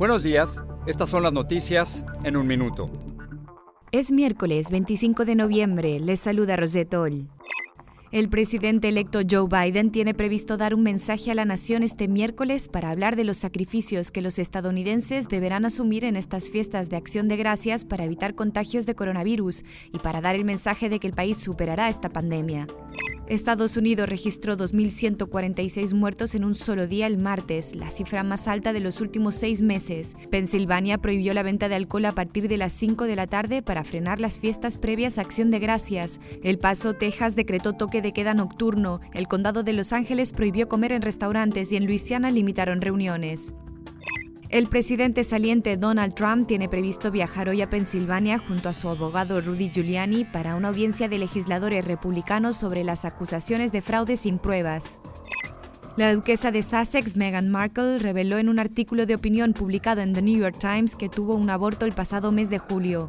Buenos días, estas son las noticias en un minuto. Es miércoles 25 de noviembre, les saluda Rosetol. El presidente electo Joe Biden tiene previsto dar un mensaje a la nación este miércoles para hablar de los sacrificios que los estadounidenses deberán asumir en estas fiestas de acción de gracias para evitar contagios de coronavirus y para dar el mensaje de que el país superará esta pandemia. Estados Unidos registró 2.146 muertos en un solo día el martes, la cifra más alta de los últimos seis meses. Pensilvania prohibió la venta de alcohol a partir de las 5 de la tarde para frenar las fiestas previas a Acción de Gracias. El Paso, Texas, decretó toque de queda nocturno. El condado de Los Ángeles prohibió comer en restaurantes y en Luisiana limitaron reuniones. El presidente saliente Donald Trump tiene previsto viajar hoy a Pensilvania junto a su abogado Rudy Giuliani para una audiencia de legisladores republicanos sobre las acusaciones de fraude sin pruebas. La duquesa de Sussex, Meghan Markle, reveló en un artículo de opinión publicado en The New York Times que tuvo un aborto el pasado mes de julio.